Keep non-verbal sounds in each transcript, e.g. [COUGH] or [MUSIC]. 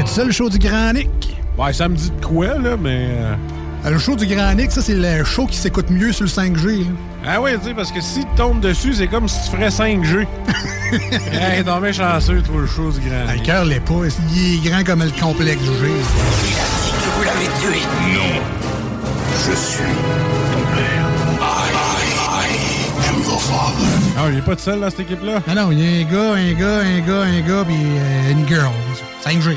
Hey, tu connais ça le show du Grand Nick? Ouais, ça me dit de quoi, là, mais. euh, Le show du Grand Nick, ça c'est le show qui s'écoute mieux sur le 5G. là. Ah ouais, tu sais, parce que si tu tombes dessus, c'est comme si tu ferais 5G. [LAUGHS] hey, t'es bien chanceux, toi, le show du grand. Ah, Le cœur l'est pas, il est grand comme le complexe G. Vous l'avez tué Non. Je suis ton père. I, I, I am your father. Ah, il est pas de seul dans cette équipe-là? Ah non, il y a un gars, un gars, un gars, un gars, puis euh, une girl. 5G.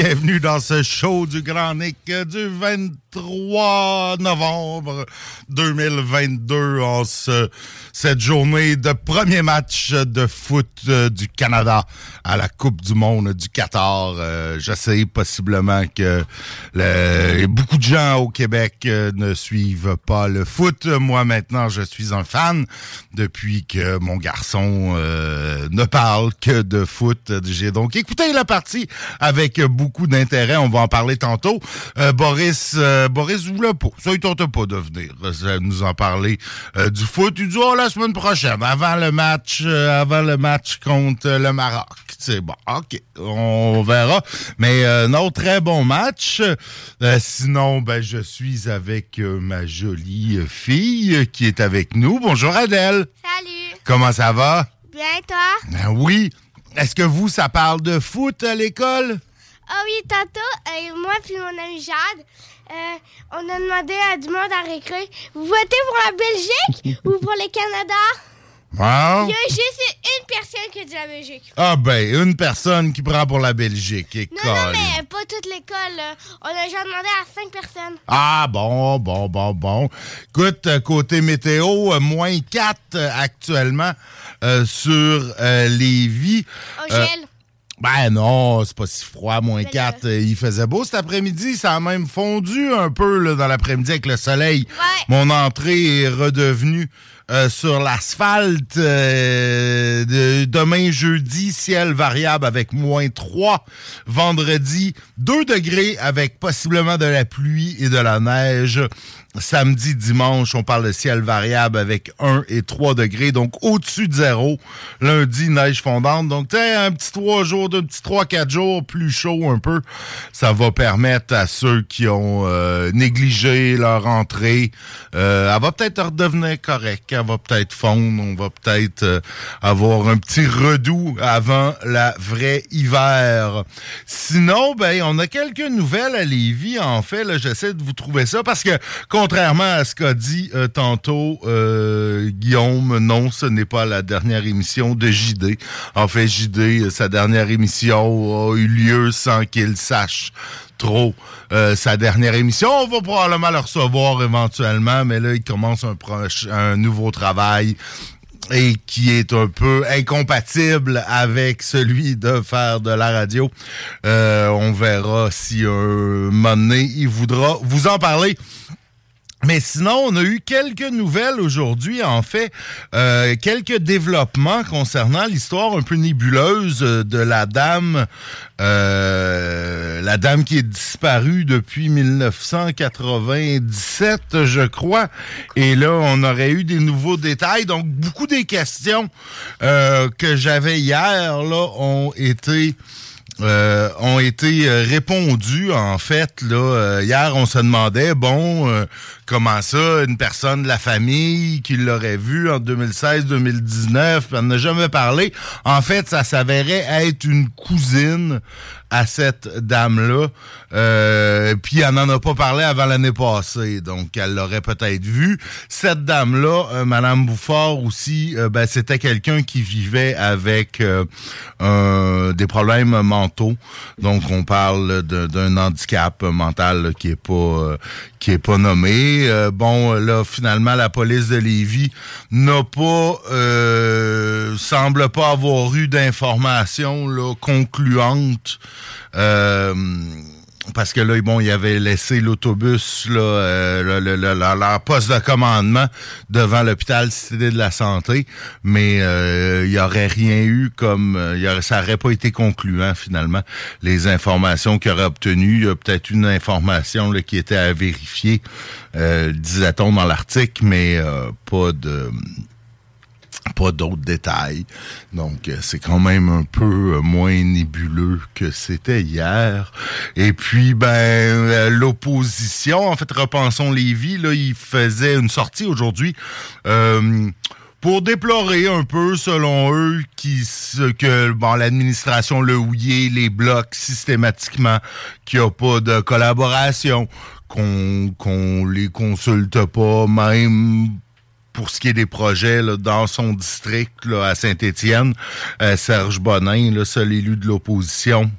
Bienvenue dans ce show du Grand Nick du 23 novembre 2022 en ce- cette journée de premier match de foot euh, du Canada à la Coupe du Monde du Qatar. Euh, je sais possiblement que beaucoup de gens au Québec euh, ne suivent pas le foot. Moi maintenant, je suis un fan depuis que mon garçon euh, ne parle que de foot. J'ai donc écouté la partie avec beaucoup d'intérêt. On va en parler tantôt. Euh, Boris, euh, Boris voulait pas. Ça, il tente pas de venir euh, nous en parler euh, du foot. Il dit, oh, la semaine prochaine, avant le match, euh, avant le match contre le Maroc. C'est bon, ok, on verra. Mais non, très bon match. Sinon, ben, je suis avec ma jolie fille qui est avec nous. Bonjour Adèle. Salut. Comment ça va? Bien, toi? Ben oui. Est-ce que vous, ça parle de foot à l'école? Ah oui, tantôt, euh, moi puis mon ami Jade, euh, on a demandé à du monde à récré, vous votez pour la Belgique [LAUGHS] ou pour le Canada? Wow. Il y a juste une personne qui a dit la Belgique. Ah ben, une personne qui prend pour la Belgique. Non, école. non, mais pas toute l'école. là. On a déjà demandé à cinq personnes. Ah bon, bon, bon, bon. Écoute, euh, côté météo, euh, moins 4 euh, actuellement euh, sur Lévis. Au Euh, gel. Ben non, c'est pas si froid, moins Mais 4. euh, il faisait beau cet après-midi. Ça a même fondu un peu là, dans l'après-midi avec le soleil. Ouais. Mon entrée est redevenue euh, sur l'asphalte. euh, de- demain, jeudi, ciel variable avec moins 3. Vendredi, 2 degrés avec possiblement de la pluie et de la neige. Samedi, dimanche, on parle de ciel variable avec 1 et 3 degrés, donc au-dessus de zéro. Lundi, neige fondante. Donc, tu un petit 3 jours, un petit 3-4 jours plus chaud un peu. Ça va permettre à ceux qui ont euh, négligé leur entrée. Euh, elle va peut-être redevenir correcte. Elle va peut-être fondre. On va peut-être euh, avoir un petit redout avant la vraie hiver. Sinon, ben, on a quelques nouvelles à Lévis. En fait, j'essaie de vous trouver ça parce que, contrairement à ce qu'a dit euh, tantôt euh, Guillaume, non, ce n'est pas la dernière émission de JD. En fait, JD, euh, sa dernière émission a eu lieu sans qu'il sache trop sa dernière émission. On va probablement le recevoir éventuellement, mais là, il commence un, un nouveau travail et qui est un peu incompatible avec celui de faire de la radio. Euh, on verra si un moment donné, il voudra vous en parler. Mais sinon, on a eu quelques nouvelles aujourd'hui, en fait, euh, quelques développements concernant l'histoire un peu nébuleuse de la dame, euh, la dame qui est disparue depuis 1997, je crois. Et là, on aurait eu des nouveaux détails. Donc, beaucoup des questions euh, que j'avais hier là ont été euh, ont été euh, répondus en fait là euh, hier on se demandait bon comment ça une personne de la famille qui l'aurait vu en 2016-2019 on n'a jamais parlé? En fait ça s'avérait être une cousine à cette dame-là. Euh, puis elle n'en a pas parlé avant l'année passée, donc elle l'aurait peut-être vu. Cette dame-là, euh, Madame Bouffard aussi, euh, ben, c'était quelqu'un qui vivait avec des problèmes mentaux. Donc on parle d'un handicap mental qui est pas qui est pas nommé. Bon, là finalement la police de Lévis n'a pas semble pas avoir eu d'informations concluantes euh, parce que là, bon, il avait laissé l'autobus, là, euh, le, leur poste de commandement devant l'hôpital Cité de la Santé, mais euh, il n'y aurait rien eu comme, y aurait, ça n'aurait pas été concluant finalement. Les informations qu'il aurait obtenues, il y a peut-être une information là, qui était à vérifier, disait-on dans l'article, mais pas de pas d'autres détails. Donc, euh, c'est quand même un peu euh, moins nébuleux que c'était hier. Et puis, ben, euh, l'opposition, en fait, repensons Lévis, là, il faisait une sortie aujourd'hui pour déplorer un peu, selon eux, qui, que bon, l'administration le houillé, les blocs systématiquement, qu'il n'y a pas de collaboration, qu'on qu'on les consulte pas, même pour ce qui est des projets dans son district à Saint-Étienne, euh, Serge Bonin, le seul élu de l'opposition,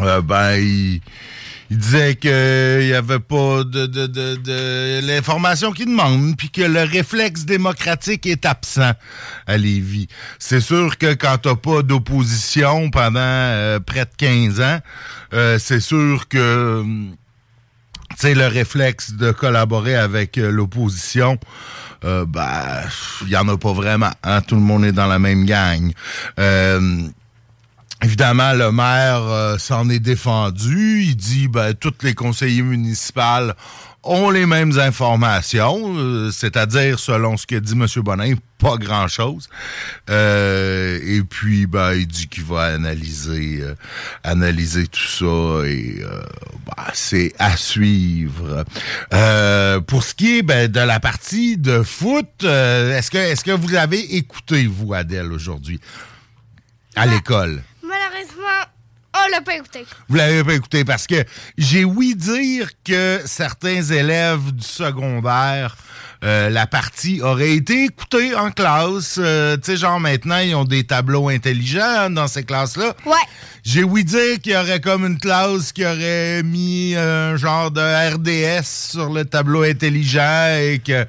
euh, ben il, disait qu'il n'y avait pas de, l'information qu'il demande, puis que le réflexe démocratique est absent à Lévis. C'est sûr que quand t'as pas d'opposition pendant euh, près de 15 ans, c'est sûr que tu le réflexe de collaborer avec l'opposition euh, ben, il y en a pas vraiment. Hein? Tout le monde est dans la même gang. Euh, évidemment, le maire euh, s'en est défendu. Il dit, ben, tous les conseillers municipaux ont les mêmes informations, euh, c'est-à-dire, selon ce que dit M. Bonin, pas grand-chose. Euh, et puis, ben, il dit qu'il va analyser, euh, analyser tout ça et ben, c'est à suivre. pour ce qui est ben, de la partie de foot, est-ce que est-ce que vous avez écouté, vous, Adèle, aujourd'hui, à l'école? On l'a pas écouté. Vous l'avez pas écouté parce que j'ai ouï dire que certains élèves du secondaire euh, la partie aurait été écoutée en classe. Euh, tu sais, genre maintenant, ils ont des tableaux intelligents dans ces classes-là. Ouais. J'ai ouï dire qu'il y aurait comme une classe qui aurait mis un genre de RDS sur le tableau intelligent et que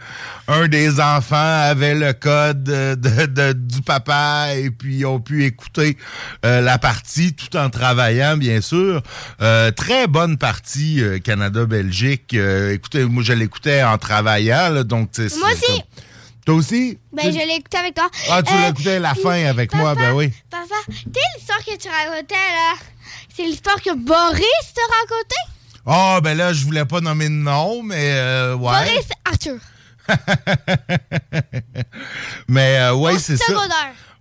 un des enfants avait le code de, du papa et puis ils ont pu écouter euh, la partie tout en travaillant, bien sûr. Euh, très bonne partie euh, Canada-Belgique. écoutez, moi je l'écoutais en travaillant, donc Moi aussi. Toi aussi? Ben, je l'ai écouté avec toi. Ah, tu l'as écouté à la fin avec moi, ben oui. Papa, tu l'histoire que tu racontais, là? C'est l'histoire que Boris te racontait? Ah, ben là, je voulais pas nommer de nom, mais ouais. Boris Arthur. [LAUGHS] Mais euh, ouais, c'est ça.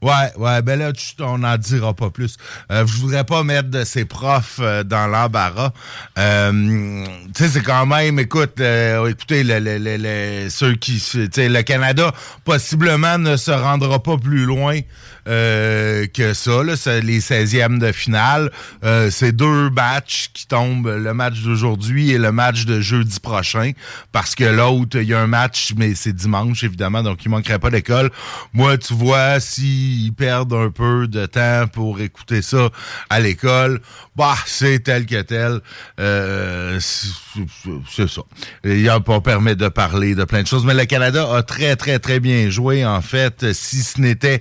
Ouais, ouais, ben là, on n'en dira pas plus. Euh, je voudrais pas mettre de ces profs euh, dans l'embarras. Euh, tu sais, c'est quand même, écoute, écoutez, le, ceux qui, tu sais, le Canada possiblement ne se rendra pas plus loin euh, que ça. Là, c'est les 16e de finale. Euh, c'est deux matchs qui tombent, le match d'aujourd'hui et le match de jeudi prochain. Parce que l'autre, il y a un match, mais c'est dimanche, évidemment, donc il manquerait pas d'école. Moi, tu vois, si ils perdent un peu de temps pour écouter ça à l'école. Bah, c'est tel que tel. Euh, c'est ça. Il a pas permis de parler de plein de choses, mais le Canada a très, très, très bien joué, en fait. Si ce n'était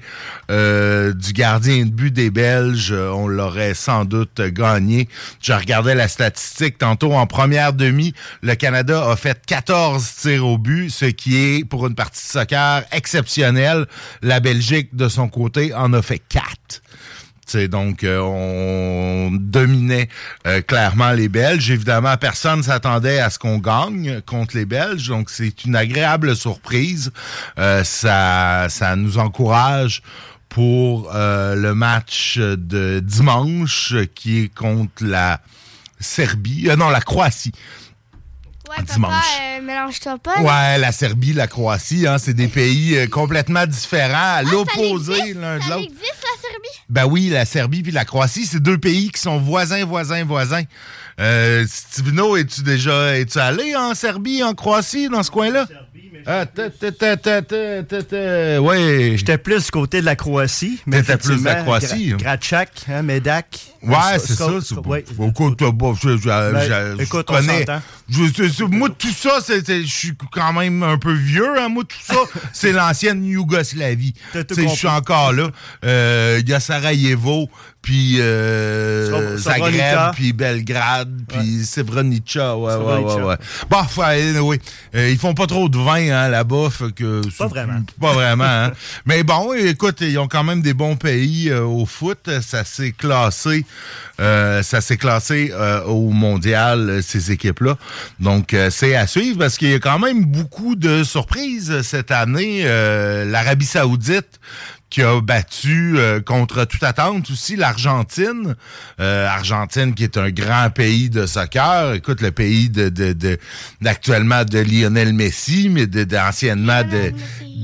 euh, du gardien de but des Belges, on l'aurait sans doute gagné. Je regardais la statistique tantôt. En première demi, le Canada a fait 14 tirs au but, ce qui est, pour une partie de soccer, exceptionnel. La Belgique, de son côté, en a fait 4. T'sais, donc, euh, on dominait euh, clairement les Belges. Évidemment, personne s'attendait à ce qu'on gagne contre les Belges. Donc, c'est une agréable surprise. Euh, ça, ça nous encourage pour le match de dimanche qui est contre la Serbie. non, la Croatie. Ouais, papa, mélange-toi pas. Ouais, la Serbie, la Croatie, hein, c'est des [LAUGHS] pays complètement différents, à Ah, l'opposé l'un de Ça l'autre. existe, la Serbie? Ben oui, la Serbie puis la Croatie, c'est deux pays qui sont voisins, voisins, voisins. Euh, Stivino, es-tu déjà es-tu allé en Serbie, en Croatie, dans ce coin-là? Ah, ouais. J'étais plus du côté de la Croatie. mais T'étais plus de la Croatie, Gra- hein. Gratchak, Medak. Ouais, Euh, c'est ça. Écoute, euh, on connais. s'entend. Moi, tout ça, je suis quand même un peu vieux. Hein, moi, tout ça, [LAUGHS] c'est l'ancienne Yougoslavie. Je suis encore là. Euh, Il y a Sarajevo, puis euh, Zagreb, puis Belgrade, puis Srebrenica. Ouais, ouais, ouais, ouais. Bon, enfin, oui. ils font pas trop de vin hein, là-bas. fait que Pas vraiment. [LAUGHS] Pas vraiment. hein. Mais bon, écoute, ils ont quand même des bons pays euh, au foot. Ça s'est classé. euh, ça s'est classé euh, au mondial, euh, ces équipes-là. Donc, euh, c'est à suivre parce qu'il y a quand même beaucoup de surprises euh, cette année. Euh, L'Arabie Saoudite qui a battu euh, contre toute attente aussi l'Argentine. Euh, Argentine qui est un grand pays de soccer. Écoute, le pays de, de, de d'actuellement de Lionel Messi, mais de, d'anciennement de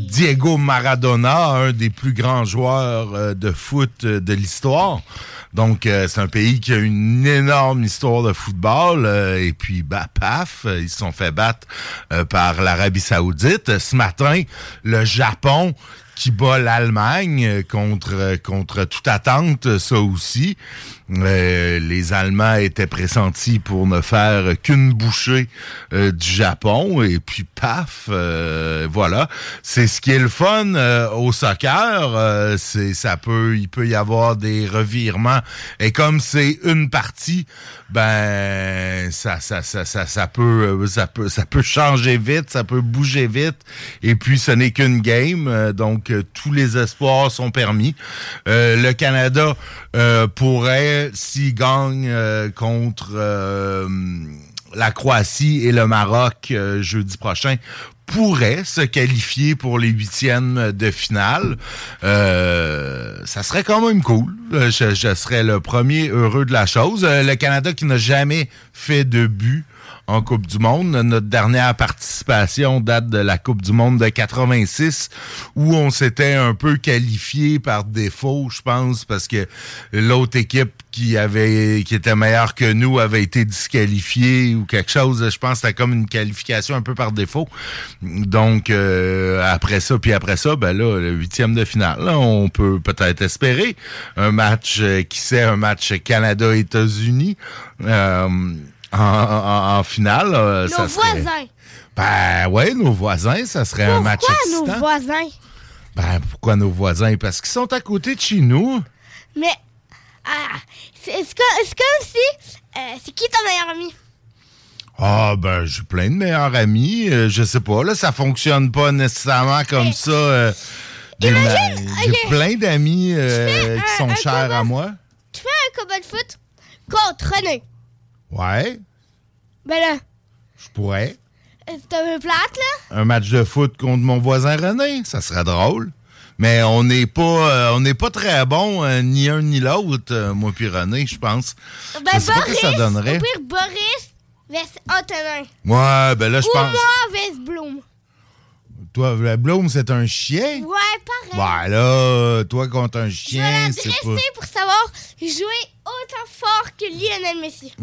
Diego Maradona, un des plus grands joueurs euh, de foot euh, de l'histoire. Donc, euh, c'est un pays qui a une énorme histoire de football. euh, et puis, bah, paf, euh, ils se sont fait battre euh, par l'Arabie Saoudite. Ce matin, le Japon qui bat l'Allemagne euh, contre euh, contre toute attente, ça aussi. Euh, les Allemands étaient pressentis pour ne faire qu'une bouchée euh, du Japon et puis paf, euh, voilà. C'est ce qui est le fun euh, au soccer. euh, c'est ça peut il peut y avoir des revirements et comme c'est une partie, ben ça ça ça ça ça peut euh, ça peut ça peut changer vite, ça peut bouger vite et puis ce n'est qu'une game donc tous les espoirs sont permis. Le Canada euh, pourrait s'il gagne euh, contre euh, la Croatie et le Maroc jeudi prochain pourrait se qualifier pour les huitièmes de finale. Euh, ça serait quand même cool. Je, je serais le premier heureux de la chose. Le Canada qui n'a jamais fait de but en Coupe du Monde. Notre dernière participation date de la Coupe du Monde de 86 où on s'était un peu qualifié par défaut, je pense, parce que l'autre équipe qui avait qui était meilleure que nous avait été disqualifiée ou quelque chose. Je pense que c'était comme une qualification un peu par défaut. Donc euh, après ça, puis après ça, ben là, le huitième de finale, là, on peut peut-être espérer un match, qui sait, un match Canada-États-Unis. euh, en, en- en finale. euh, Nos ça serait- voisins. Ben ouais, nos voisins, ça serait un match Pourquoi excitant. nos voisins? Ben pourquoi nos voisins? Parce qu'ils sont à côté de chez nous. Mais, ah, c'est c'est comme, si. euh, c'est qui ton meilleur ami? Ah ben j'ai plein de meilleurs amis. euh, je sais pas, là, ça fonctionne pas nécessairement comme ça. euh, J'ai plein d'amis euh, qui un- sont chers à moi. Tu fais un combat de foot contre René. Ouais, Ben là, je pourrais. euh, c'est un plate, là? Un match de foot contre mon voisin René, ça serait drôle. Mais on n'est pas euh, on n'est pas très bon ni un ni l'autre, euh, moi puis René, je pense. Ben, je sais pas Boris, que ça donnerait. au pire, Boris vs Antonin. Ouais, ben là je Ou pense. moi vs Bloom. Toi, le Bloom, c'est un chien? Ouais, pareil. Ouais, là, toi contre un chien, la c'est pas. pour savoir jouer autant fort que Lionel Messi. [LAUGHS]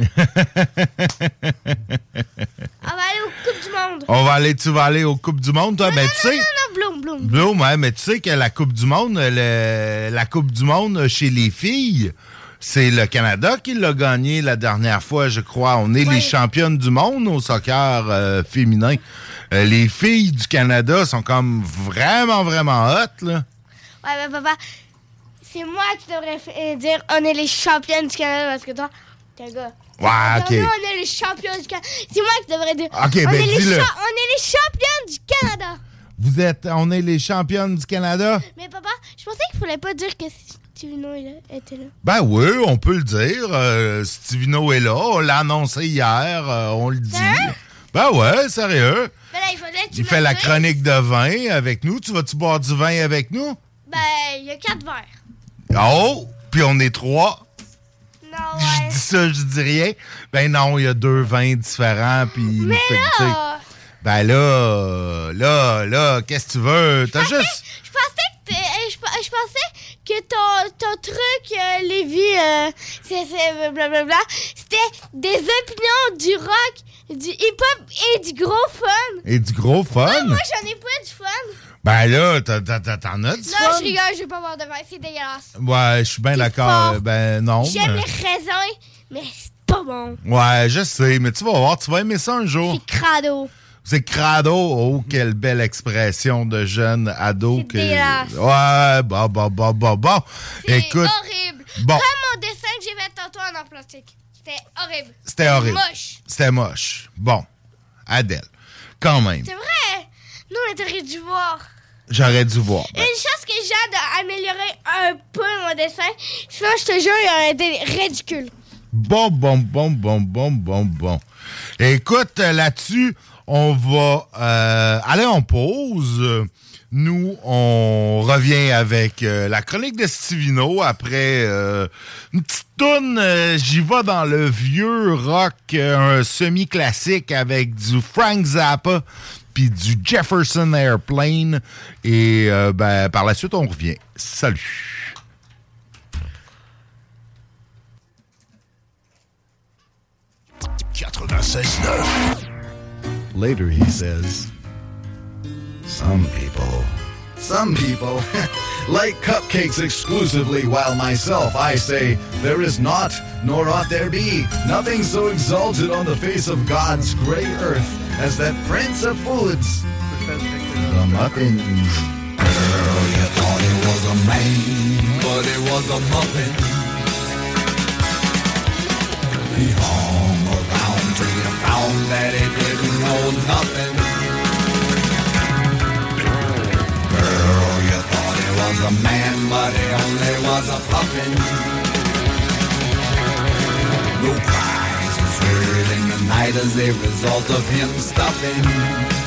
On va aller aux Coupes du Monde. On va aller, tu vas aller aux Coupes du Monde, toi? ben, tu sais. Non, non, Bloom, Bloom. Bloom, ouais, mais tu sais que la Coupe du Monde, le- la Coupe du Monde chez les filles, c'est le Canada qui l'a gagné la dernière fois, je crois. On est les championnes du monde au soccer euh, féminin. Euh, les filles du Canada sont comme vraiment, vraiment hot, là. Ouais, mais papa, c'est moi qui devrais euh, dire on est les championnes du Canada parce que toi, t'es un gars. Ouais, OK. nous, on est les champions du Canada. C'est moi qui devrais dire. OK, on, ben, est les dis-le. on est les championnes du Canada. Vous êtes, on est les championnes du Canada? Mais papa, je pensais qu'il fallait pas dire que Stivino était là. Ben oui, on peut le dire. Euh, Stivino est là. On l'a annoncé hier. euh, on le dit. Sérieux? Ben ouais, sérieux. Ben là, il que tu Il fait la chronique de vin avec nous. Tu vas-tu boire du vin avec nous? Ben, il y a quatre verres. Oh! Puis on est trois. Non, [LAUGHS] Je ouais. dis ça, je dis rien. Ben non, il y a deux vins différents. Puis Mais fait là, Ben là, là, là, qu'est-ce que tu veux? T'as juste. je pensais que euh, je, pe- je pensais que ton, ton truc, euh, Lévi, euh, c'est blablabla, c'était des opinions du rock, du hip-hop et du gros fun. Et du gros fun? Moi, j'en ai pas du fun. Ben là, t'en as du Non, fun? je rigole, je vais pas boire de c'est dégueulasse. Ouais, je suis bien d'accord. Ben non. J'aime les raisins, mais c'est pas bon. Ouais, je sais, mais tu vas voir, tu vas aimer ça un jour. C'est crado. C'est crado. Oh, quelle belle expression de jeune ado. C'est que... dégueulasse. Ouais, bon, bon, bon, bon. C'est Écoute, horrible. bon. Comme mon dessin que j'ai fait tantôt en plastique. C'était horrible. c'était horrible. Moche. C'était moche. Bon, Adèle, quand même, C'est vrai. Nous, on aurait dû voir. j'aurais dû voir. Ben, Une chose que j'ai d'améliorer un peu mon dessin, sinon je te jure, il aurait été ridicule. Bon, bon, bon, bon, bon, bon, bon. Écoute, là-dessus, on va euh, aller en pause. Nous, on revient avec euh, la chronique de Stivino après euh, une petite toune. euh, J'y vais dans le vieux rock, euh, un semi-classique avec du Frank Zappa puis du Jefferson Airplane. Et euh, ben, par la suite, on revient. Salut! Later, he says, Some people, some people [LAUGHS] like cupcakes exclusively, while myself I say, There is not, nor ought there be, nothing so exalted on the face of God's great earth as that prince of foods, the muffin. Girl, you thought it was a man, but it was a muffin. He hung around till you found that he didn't know nothing. Was a man, but he only was a puffin. No cries was heard in the night as a result of him stuffing.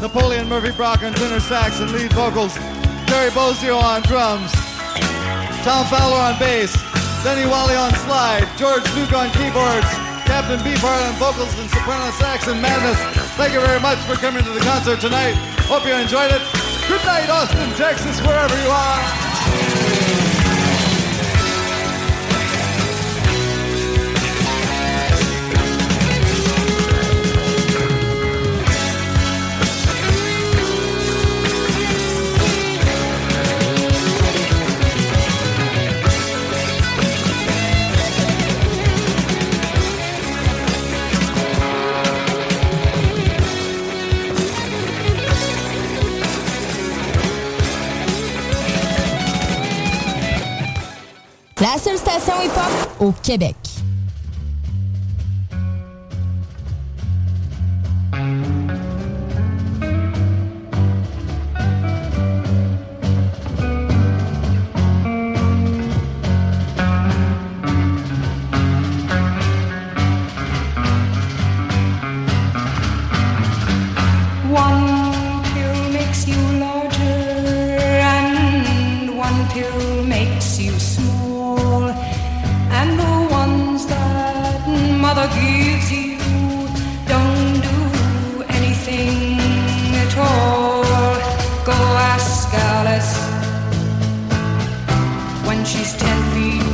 Napoleon Murphy Brock on tenor sax and lead vocals, Terry Bozio on drums, Tom Fowler on bass, Denny Wally on slide, George Duke on keyboards, Captain Beefheart on vocals and soprano sax and madness. Thank you very much for coming to the concert tonight. Hope you enjoyed it. Good night, Austin, Texas, wherever you are. Au Québec. She's ten feet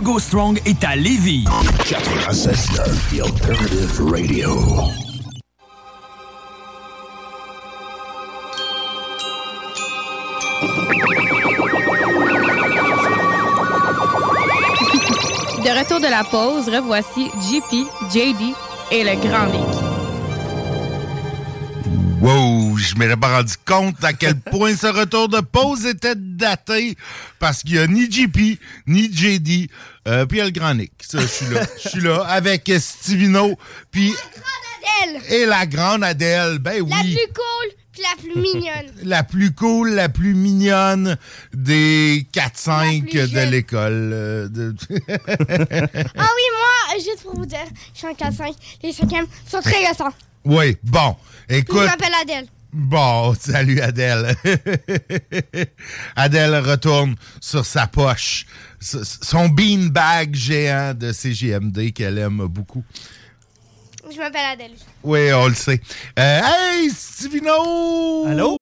Hugo Strong est à Lévis. 96.9, The Alternative Radio. De retour de la pause, revoici JP, JD et le Grand Nick. Wow, je m'étais pas rendu compte à quel [LAUGHS] point ce retour de pause était daté parce qu'il y a ni JP, ni JD, euh, puis il y a le Grand Nick. Ça, je suis là. Je suis là avec Stivino, puis Adèle, et la grande Adèle. Ben oui. la plus cool puis la plus mignonne. [LAUGHS] la plus cool, la plus mignonne des 4-5 de l'école. euh, de- [LAUGHS] ah oui, moi, juste pour vous dire, je suis en 4-5. Les 5e sont très récents. oui, bon. Je Écoute. m'appelle Adèle. Bon, salut Adèle. [LAUGHS] Adèle retourne sur sa poche, son beanbag géant de CGMD qu'elle aime beaucoup. Je m'appelle Adèle. Oui, on le sait. Euh, hey, Stivino! Allô?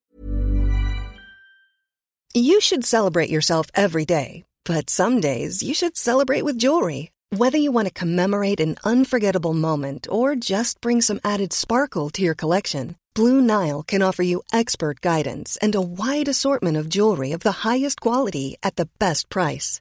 You should celebrate yourself every day, but some days you should celebrate with jewelry. Whether you want to commemorate an unforgettable moment or just bring some added sparkle to your collection, Blue Nile can offer you expert guidance and a wide assortment of jewelry of the highest quality at the best price.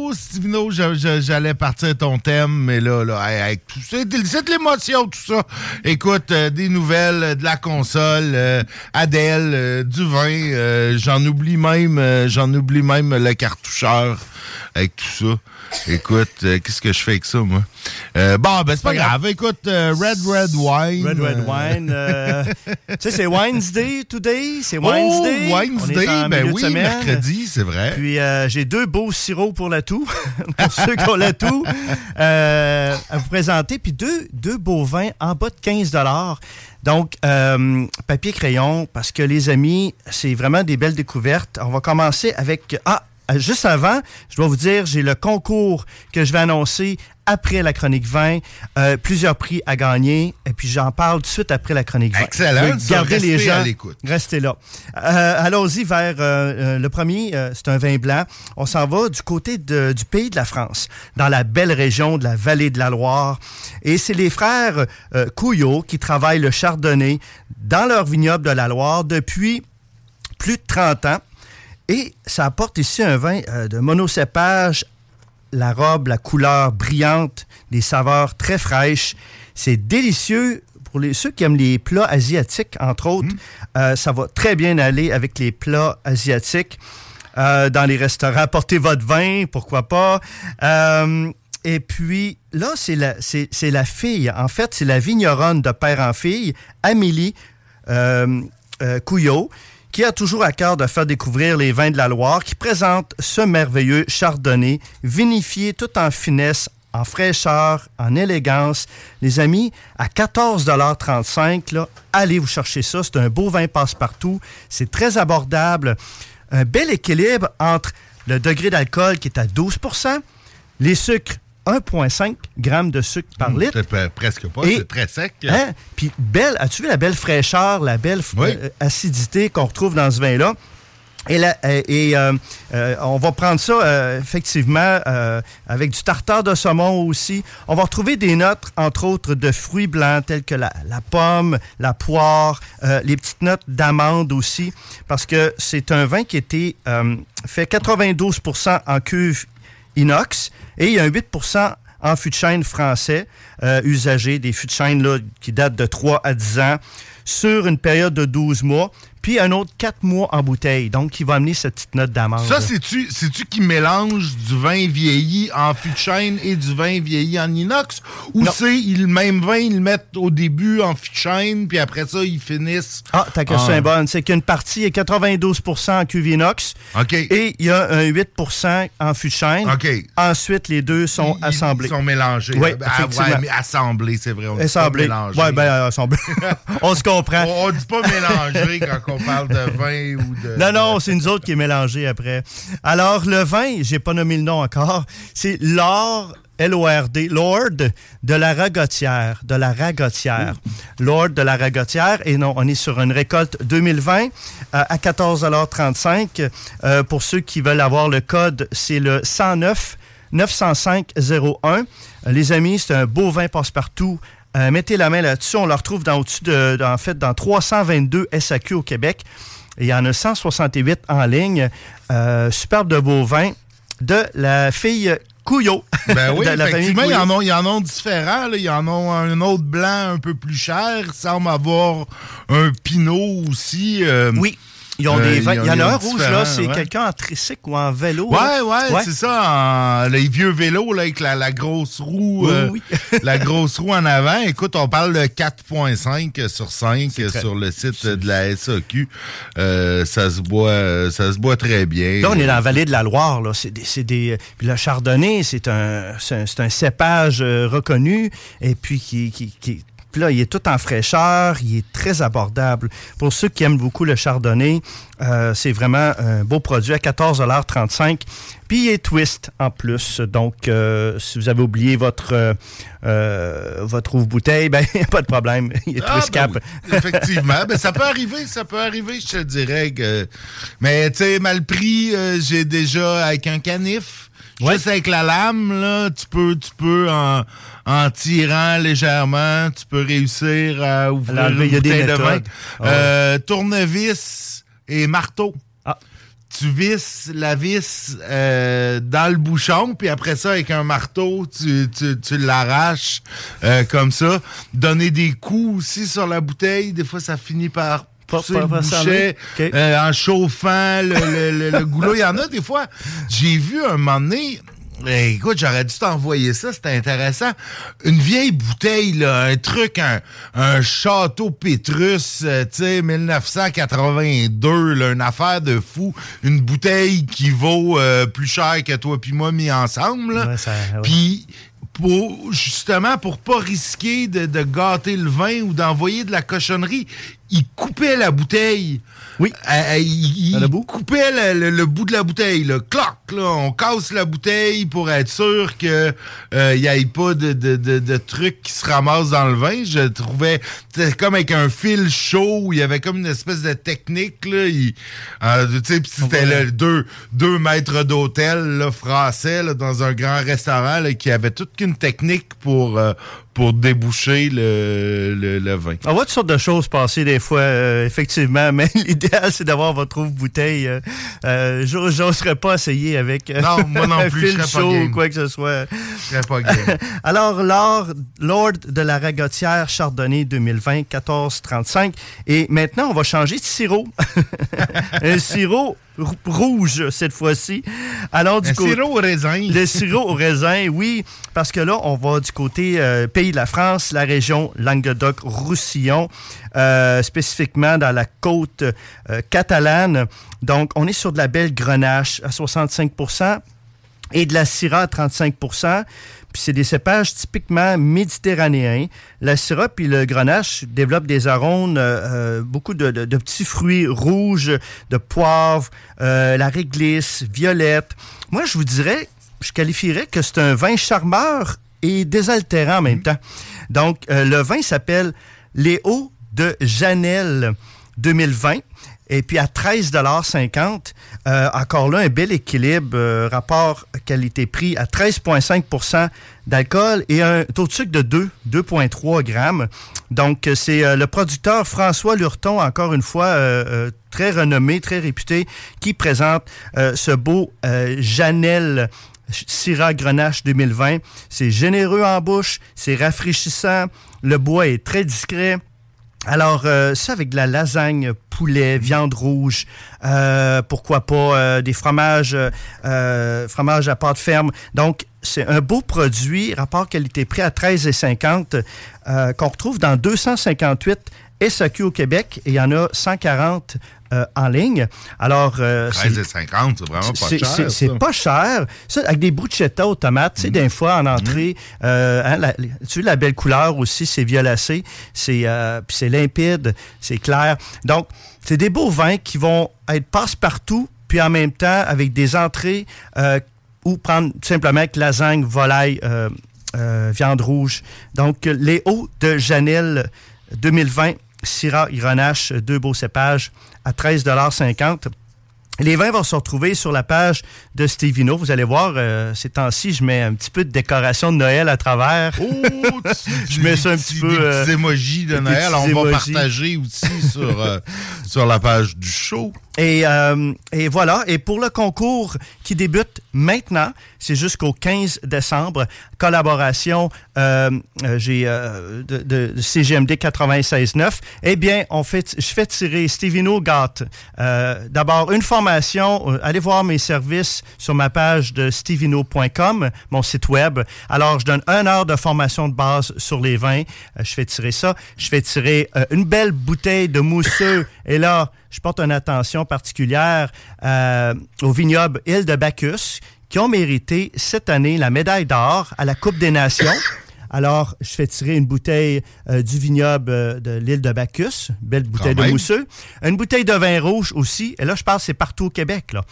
Je- j'allais partir ton thème, mais là, là, hey, hey, c'est de l'émotion, tout ça. Écoute, euh, des nouvelles, euh, de la console, euh, Adèle, du vin, j'en oublie même, j'en oublie même le cartoucheur avec tout ça. Écoute, euh, qu'est-ce que je fais avec ça, moi? Euh, bon, ben, c'est pas grave. Écoute, euh, Red Red Wine. Red Red Wine. [LAUGHS] tu sais, c'est Wednesday today? C'est Wednesday? Oh, On est Wednesday, en ben oui, mercredi, c'est vrai. Puis j'ai deux beaux sirops pour la toux, [LAUGHS] pour ceux qui ont la toux, à vous présenter. Puis deux, deux beaux vins en bas de 15 Donc, euh, papier crayon, parce que les amis, c'est vraiment des belles découvertes. On va commencer avec... Ah, juste avant, je dois vous dire, j'ai le concours que je vais annoncer après la chronique 20. Euh, plusieurs prix à gagner. Et puis, j'en parle tout de suite après la chronique 20. Excellent. Garder les à gens. Restez là. Euh, Allons-y vers euh, euh, le premier. euh, c'est un vin blanc. On s'en va du côté de- du pays de la France, dans la belle région de la vallée de la Loire. Et c'est les frères euh, Couillot qui travaillent le chardonnay dans leur vignoble de la Loire depuis plus de 30 ans. Et ça apporte ici un vin euh, de monocépage, la robe, la couleur brillante, des saveurs très fraîches. C'est délicieux. Pour les, ceux qui aiment les plats asiatiques, entre autres, euh, ça va très bien aller avec les plats asiatiques. Euh, dans les restaurants, portez votre vin, pourquoi pas. Et puis, là, c'est la, c'est, c'est la fille. En fait, c'est la vigneronne de père en fille, Amélie euh, euh, Couillot, qui a toujours à cœur de faire découvrir les vins de la Loire, qui présente ce merveilleux chardonnay, vinifié tout en finesse, en fraîcheur, en élégance. Les amis, à 14,35 là, allez vous chercher ça. C'est un beau vin passe-partout. C'est très abordable. Un bel équilibre entre le degré d'alcool qui est à 12% les sucres 1,5 grammes de sucre par litre. C'est presque pas, Et- c'est très sec. Hein? Puis belle, as-tu vu la belle fraîcheur, la belle Oui. euh, acidité qu'on retrouve dans ce vin-là? Et, la- et, euh, euh, on va prendre ça euh, effectivement avec du tartare de saumon aussi. On va retrouver des notes, entre autres, de fruits blancs tels que la, la pomme, la poire, les petites notes d'amande aussi, parce que c'est un vin qui a été euh, fait 92% en cuve inox et il y a un 8% en fût de chêne français euh, usagé, des fûts de chêne qui datent de 3 à 10 ans sur une période de 12 mois, puis un autre 4 mois en bouteille. Donc, qui va amener cette petite note d'amande. Ça, c'est-tu c'est-tu qui mélange du vin vieilli en fût de chêne et du vin vieilli en inox? Ou c'est le même vin, ils le mettent au début en fût de chêne, puis après ça, ils finissent... Ah, ta question en- est bonne. C'est qu'une partie est 92% en cuve inox OK. et il y a un 8% en fût de chêne. OK. Ensuite, les deux sont Ils- assemblés. Ils sont mélangés. Oui, Ah, ouais, mais assemblés, c'est vrai. On dit pas Assemblés. mélangés. Ben, assemblés. [LAUGHS] on se comprend. On, on dit pas mélanger quand on parle de vin ou de... Non, non, c'est nous autres qui est mélangé après. Alors, le vin, j'ai pas nommé le nom encore, c'est l'or, L-O-R-D, Lord de la Ragotière, de la Ragotière. Lord de la Ragotière, et non, on est sur une récolte 2020 euh, à 14,35 euh, Pour ceux qui veulent avoir le code, c'est le 109 905 01. Euh, les amis, c'est un beau vin passe-partout. Euh, mettez la main là-dessus. On le retrouve dans, au-dessus de, en fait, dans 322 SAQ au Québec. Et il y en a 168 en ligne. Euh, superbe de beau vin de la fille Couillot. Ben oui, [LAUGHS] De la famille effectivement, il y, Couillot. en a, il y en a différents. là. Il y en a un autre blanc un peu plus cher. Il semble avoir un pinot aussi. euh, Oui. Ils ont euh, des. Il y en a un rouge, là, c'est ouais. quelqu'un en tricycle ou en vélo. Ouais, ouais, c'est ça. en- les vieux vélos là, avec la, la grosse roue. Oui, euh, oui. [LAUGHS] la grosse roue en avant. Écoute, on parle de 4.5 sur 5 très- sur le site de la SAQ. Euh, ça se boit euh, ça se boit très bien. Là, on est dans la vallée de la Loire. Là. C'est des, c'est des, puis le chardonnay, c'est un, c'est un, un cépage euh, reconnu et puis qui, qui, qui Puis là, il est tout en fraîcheur, il est très abordable. Pour ceux qui aiment beaucoup le chardonnay, euh, c'est vraiment un beau produit à 14,35 Puis il est twist en plus. Donc, euh, si vous avez oublié votre, euh, euh, votre ouvre-bouteille, [LAUGHS] ben, pas de problème. Il est Ah, twist ben cap. oui, effectivement. ben, ça peut arriver, ça peut arriver, je te dirais que. Mais, tu sais, mal pris, euh, j'ai déjà avec un canif. Juste avec la lame, là, tu peux, tu peux en, en tirant légèrement, tu peux réussir à ouvrir l'enlever, une bouteille de vin. Ah ouais. Euh, tournevis et marteau. Ah. Tu visses la vis euh, dans le bouchon, puis après ça, avec un marteau, tu, tu, tu l'arraches euh, comme ça. Donner des coups aussi sur la bouteille, des fois, ça finit par pousser pas- le pas bouchet OK. euh, en chauffant le, le- le- le goulot. Il y en a des fois, j'ai vu un moment donné, eh, écoute, j'aurais dû t'envoyer ça, c'était intéressant. Une vieille bouteille, là, un truc, un, un château Pétrus, euh, tu sais, 1982, là, une affaire de fou. Une bouteille qui vaut euh, plus cher que toi puis moi mis ensemble. Puis pour justement pour pas risquer de, de gâter le vin ou d'envoyer de la cochonnerie, il coupait la bouteille. Oui. il, il coupait le, le- le bout de la bouteille. Là. Cloc, là, on casse la bouteille pour être sûr que euh, il y ait pas de, de, de, de trucs qui se ramassent dans le vin. Je trouvais c'était comme avec un fil chaud il y avait comme une espèce de technique. Là, il- euh, tu sais, puis c'était Ouais. là, deux, deux maîtres d'hôtel là, français là, dans un grand restaurant là, qui avait toute qu'une technique pour, euh, pour déboucher le, le, le vin. On voit toutes sortes de choses passer des fois, euh, effectivement, [LAUGHS] mais l'idéal, c'est d'avoir votre ouvre-bouteille. Euh, euh, j'o- J'oserais pas essayer avec euh, Non, moi non [LAUGHS] plus, ou quoi que ce soit. Je serais pas game. [LAUGHS] Alors, Lord, Lord de la Ragotière Chardonnay 2020, 14,35. Et maintenant, on va changer de sirop. [LAUGHS] un sirop rou- rouge cette fois-ci. Alors, du Un côté- sirop au raisin. Le sirop au raisin, oui, parce que là, on va du côté euh, pays de la France, la région Languedoc-Roussillon, euh, spécifiquement dans la côte euh, catalane. Donc, on est sur de la belle grenache à 65% et de la syrah à 35% puis c'est des cépages typiquement méditerranéens. La syrah puis le grenache développent des arômes, euh, euh, beaucoup de, de- de petits fruits rouges, de poivre, euh, la réglisse, violette. Moi, je vous dirais, je qualifierais que c'est un vin charmeur et désaltérant en même temps. Donc, euh, le vin s'appelle Léo de Janel 2020. Et puis à 13,50 euh, encore là, un bel équilibre, euh, rapport qualité-prix à 13,5% d'alcool et un taux de sucre de 2, 2,3 grammes. Donc, euh, c'est euh, le producteur François Lurton, encore une fois, euh, euh, très renommé, très réputé, qui présente ce beau euh, Janel Syrah Grenache 2020. C'est généreux en bouche, c'est rafraîchissant, le bois est très discret. Alors, euh, ça avec de la lasagne, poulet, viande rouge, euh, pourquoi pas euh, des fromages, fromages à pâte ferme. Donc, c'est un beau produit, rapport qualité-prix à 13,50 euh, qu'on retrouve dans 258 SAQ au Québec et il y en a 140 euh, en ligne. Alors, euh, c'est- 13,50, c'est vraiment pas cher. c'est- pas cher. Ça, avec des bruschettas aux tomates, tu sais, des fois en entrée, euh, hein, la- tu vois la belle couleur aussi, c'est violacé, c'est euh, puis c'est limpide, c'est clair. Donc, c'est des beaux vins qui vont être passe-partout, puis en même temps avec des entrées ou prendre tout simplement avec lasagne, volaille, viande rouge. Donc, les hauts de Janel 2020, Syrah Grenache, deux beaux cépages à 13,50 les vins vont se retrouver sur la page de Stevino. Vous allez voir, euh, ces temps-ci, je mets un petit peu de décoration de Noël à travers. [LAUGHS] je mets ça un petit peu. Des euh, petits emojis de des Noël. On va partager aussi [LAUGHS] sur, euh, sur la page du show. Et, et voilà. Et pour le concours qui débute maintenant, c'est jusqu'au 15 décembre. Collaboration, euh, euh, j'ai euh, de, CGMD 96.9. Eh bien, fait, je fais tirer Stevino. Euh, D'abord, une formation. Allez voir mes services sur ma page de stevino.com, mon site web. Alors, je donne une heure de formation de base sur les vins. Je fais tirer ça. Je fais tirer une belle bouteille de mousseux. Et là, je porte une attention particulière euh, au vignoble Île de Bacchus qui ont mérité cette année la médaille d'or à la Coupe des Nations Alors, je fais tirer une bouteille euh, du vignoble euh, de l'île de Bacchus, belle bouteille de même. mousseux. Une bouteille de vin rouge aussi. Et là, je pense c'est partout au Québec. Là.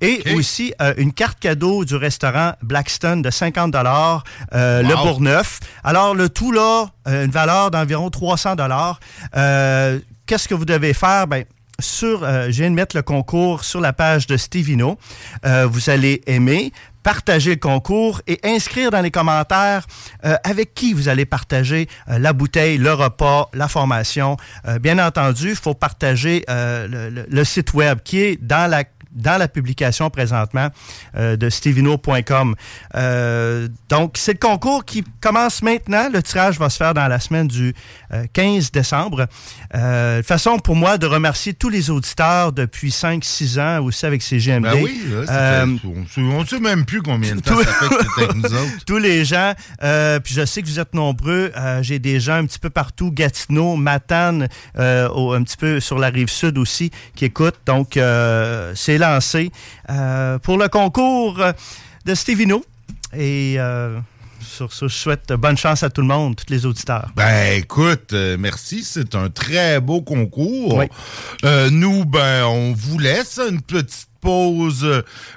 Et aussi euh, une carte cadeau du restaurant Blackstone de 50 dollars, le. Bourgneuf. Alors, le tout là, une valeur d'environ 300 dollars. Qu'est-ce que vous devez faire? Ben, sur, euh, je viens de mettre le concours sur la page de Stevino. Euh, vous allez aimer, partager le concours et inscrire dans les commentaires euh, avec qui vous allez partager euh, la bouteille, le repas, la formation. Bien entendu, il faut partager le, le- le site web qui est dans la dans la publication présentement euh, de stevino.com. Euh, donc, c'est le concours qui commence maintenant. Le tirage va se faire dans la semaine du euh, 15 décembre. Euh, façon pour moi de remercier tous les auditeurs depuis 5-6 ans aussi avec CGMD. Ben oui, là, on ne sait même plus combien de [LAUGHS] temps ça fait que avec nous autres. [LAUGHS] tous les gens. Puis je sais que vous êtes nombreux. J'ai des gens un petit peu partout, Gatineau, Matane, au- un petit peu sur la rive sud aussi, qui écoutent. Donc, c'est lancé euh, pour le concours de Stevino. Et euh, sur ce, je souhaite bonne chance à tout le monde, tous les auditeurs. Ben écoute, euh, merci, c'est un très beau concours. Oui. Euh, nous, ben, on vous laisse une petite pause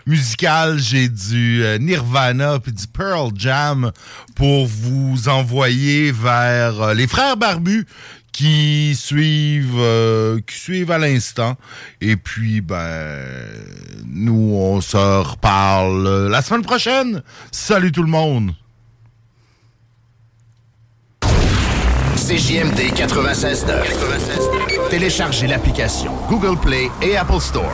musicale. J'ai du Nirvana puis du Pearl Jam pour vous envoyer vers les frères barbus qui suivent euh, qui suivent à l'instant. Et puis ben nous on se reparle la semaine prochaine. Salut tout le monde. CJMD 96.9. Téléchargez l'application Google Play et Apple Store.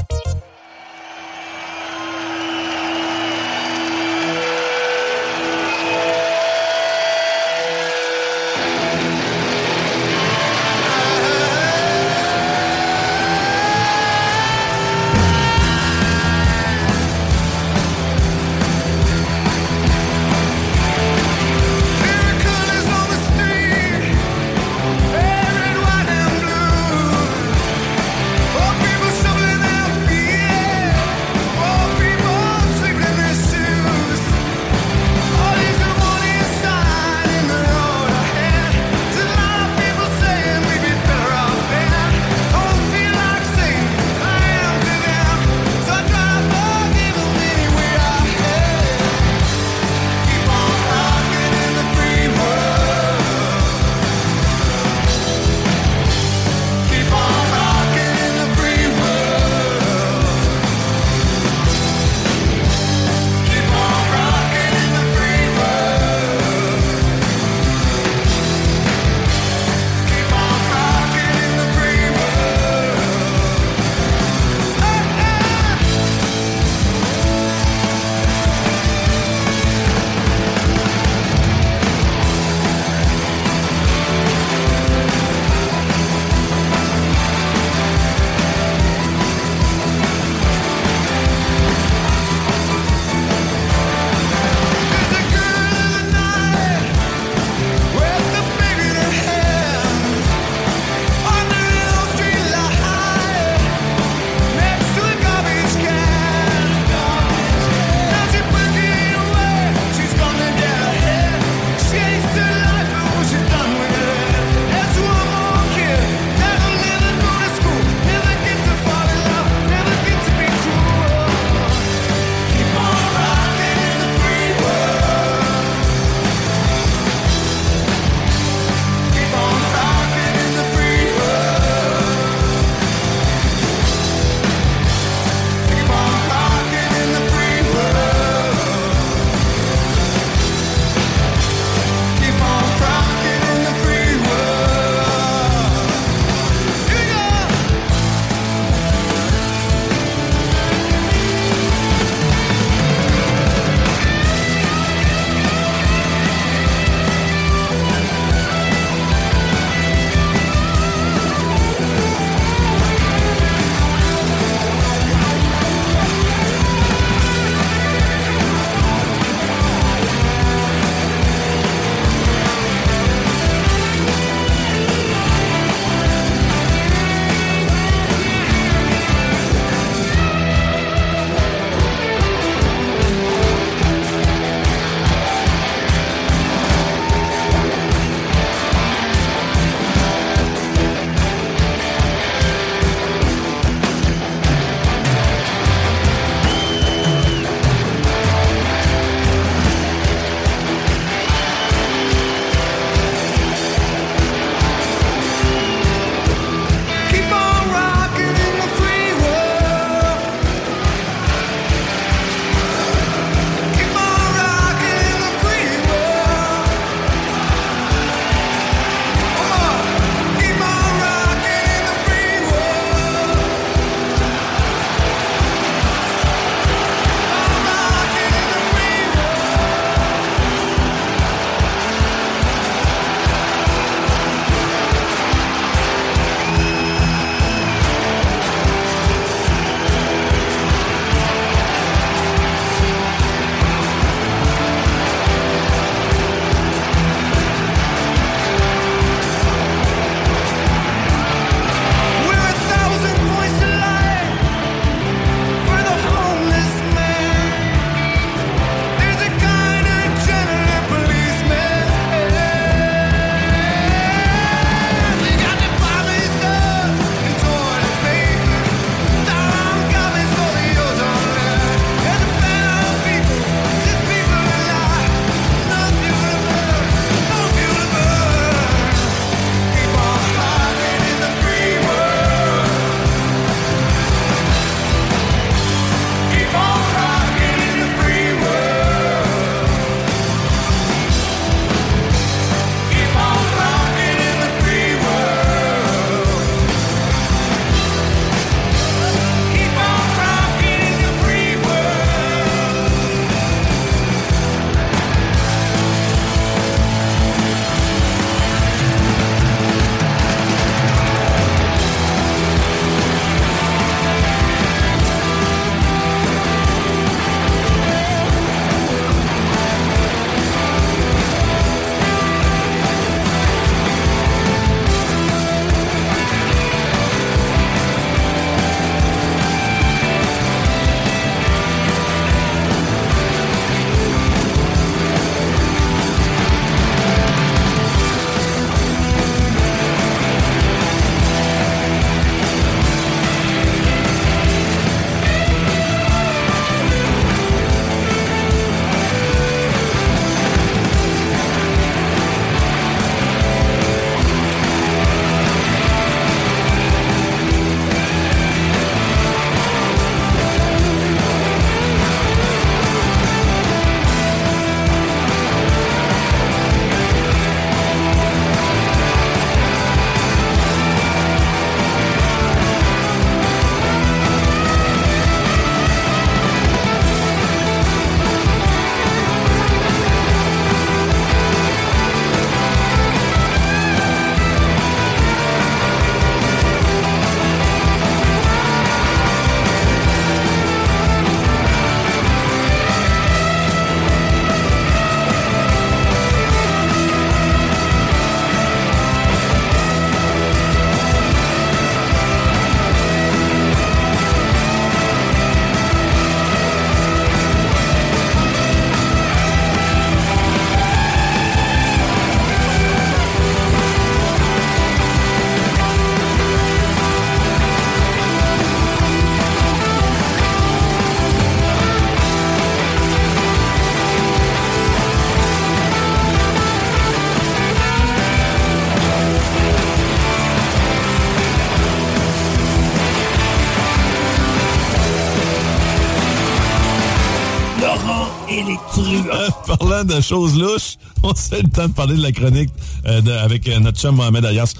De choses louches, [LAUGHS] on sait le temps de parler de la chronique euh, avec euh, notre chum Mohamed. Ayas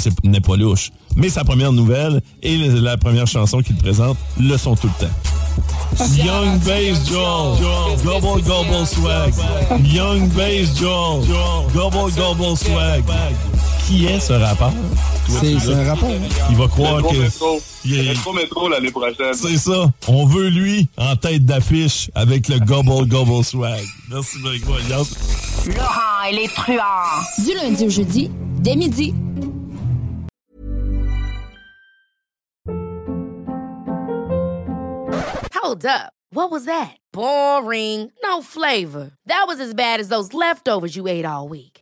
c'est- n'est pas louche, mais sa première nouvelle et la première chanson qu'il présente le sont tout le temps. Young Bass Joel, Gobble Gobble Swag. Young Bass Joel, Gobble Gobble Swag. Qui est ce rappeur? Toi, C'est- un rappeur, hein? Il va croire Métro, que... métro. Il est- Métro, métro l'année prochaine. C'est ça. On veut lui en tête d'affiche avec le Gobble Gobble Swag. Merci beaucoup, Alias. Laurent et les truands. Du lundi au jeudi, dès midi. Hold up. What was that? Boring. No flavor. That was as bad as those leftovers you ate all week.